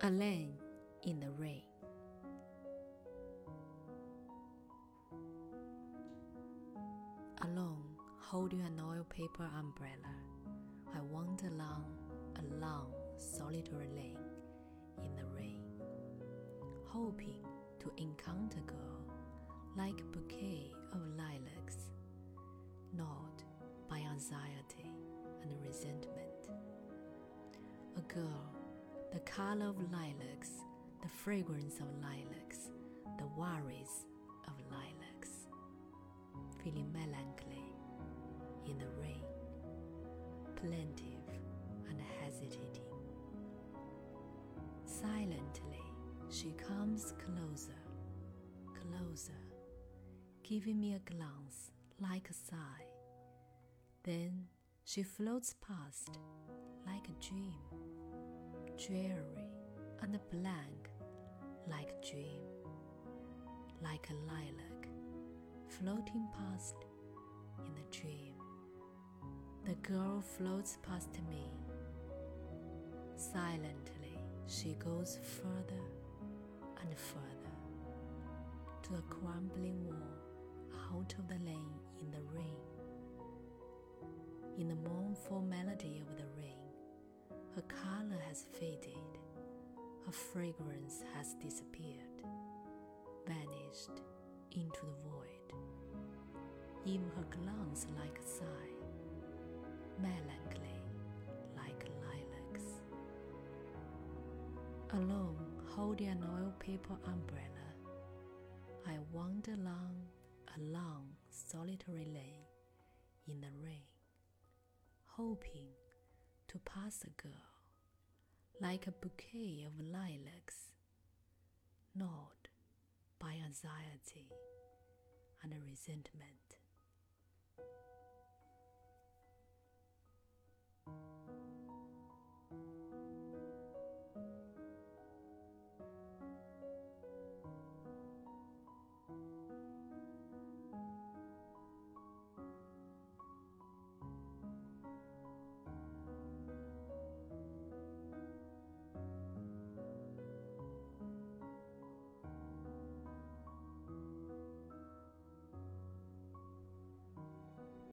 A lane in the rain. Alone, holding an oil paper umbrella, I wander along a long, solitary lane in the rain, hoping to encounter a girl like a bouquet of lilacs, gnawed by anxiety and resentment. A girl, the color of lilacs, the fragrance of lilacs, the worries of lilacs, feeling melancholy in the rain, plaintive and hesitating. Silently, she comes closer, closer, giving me a glance like a sigh. Then she floats past like a dream, dreary and blank like a dream, like a lilac floating past in the dream. The girl floats past me. Silently, she goes further and further to a crumbling wall out of the lane in the rain. In the mournful melody of the her color has faded, her fragrance has disappeared, vanished into the void. Even her glance like a sigh, melancholy like lilacs. Alone, holding an oil paper umbrella, I wander along a long, solitary lane in the rain, hoping to pass a girl like a bouquet of lilacs, gnawed by anxiety and resentment.